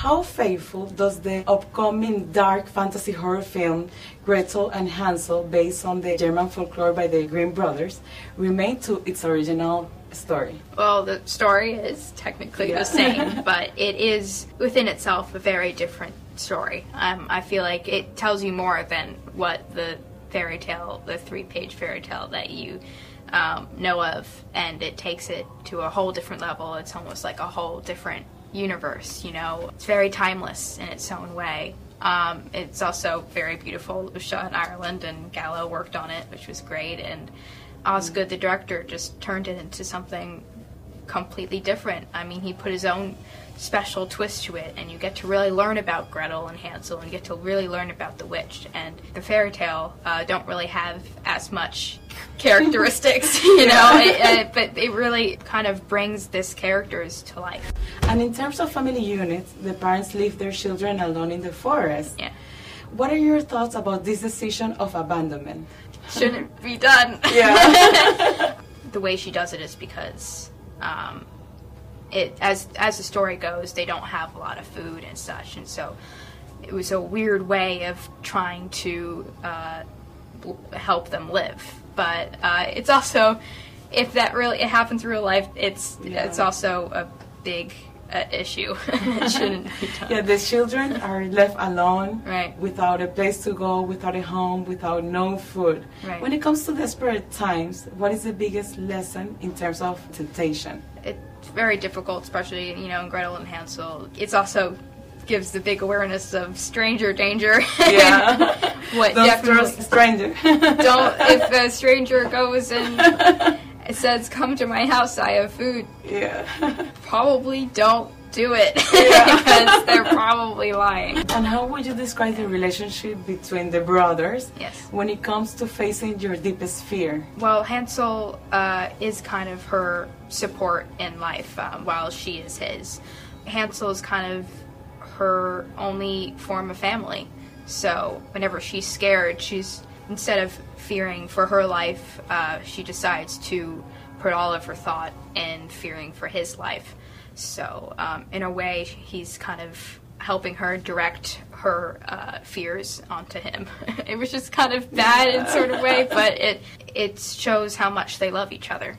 how faithful does the upcoming dark fantasy horror film Gretel and Hansel, based on the German folklore by the Grimm brothers, remain to its original story? Well, the story is technically Yeah. the same, but it is within itself a very different story. Um, I feel like it tells you more than what the fairy tale, the three page fairy tale that you um, know of, and it takes it to a whole different level. It's almost like a whole different universe, you know? It's very timeless in its own way. Um, it's also very beautiful. It was shot in Ireland, and Galo worked on it, which was great. And Osgood, the director, just turned it into something completely different. I mean, he put his own special twist to it, and you get to really learn about Gretel and Hansel, and get to really learn about the witch. And the fairy tale uh, don't really have as much characteristics, you know, it, it, but it really kind of brings this characters to life. And in terms of family units, the parents leave their children alone in the forest. Yeah, What are your thoughts about this decision of abandonment? shouldn't be done. Yeah. the way she does it is because um, it as as the story goes, they don't have a lot of food and such, and so it was a weird way of trying to uh, help them live. But uh, it's also if that really it happens in real life, it's Yeah. it's also a big uh, issue. it shouldn't be done. yeah, the children are left alone, Right. without a place to go, without a home, without no food. Right. When it comes to desperate times, what is the biggest lesson in terms of temptation? it's very difficult, especially you know in Gretel and Hansel. It's also gives the big awareness of stranger danger. Yeah. what Don't stranger. don't if a stranger goes and it says come to my house, I have food. yeah. Probably don't do it Yeah. because they're probably lying. And how would you describe the relationship between the brothers Yes. when it comes to facing your deepest fear? Well, Hansel uh, is kind of her support in life um, while she is his. Hansel is kind of her only form of family. So whenever she's scared, she's instead of fearing for her life, uh, she decides to put all of her thought in fearing for his life. So um, in a way, he's kind of helping her direct her uh, fears onto him. it was just kind of bad in sort of way, but it it shows how much they love each other.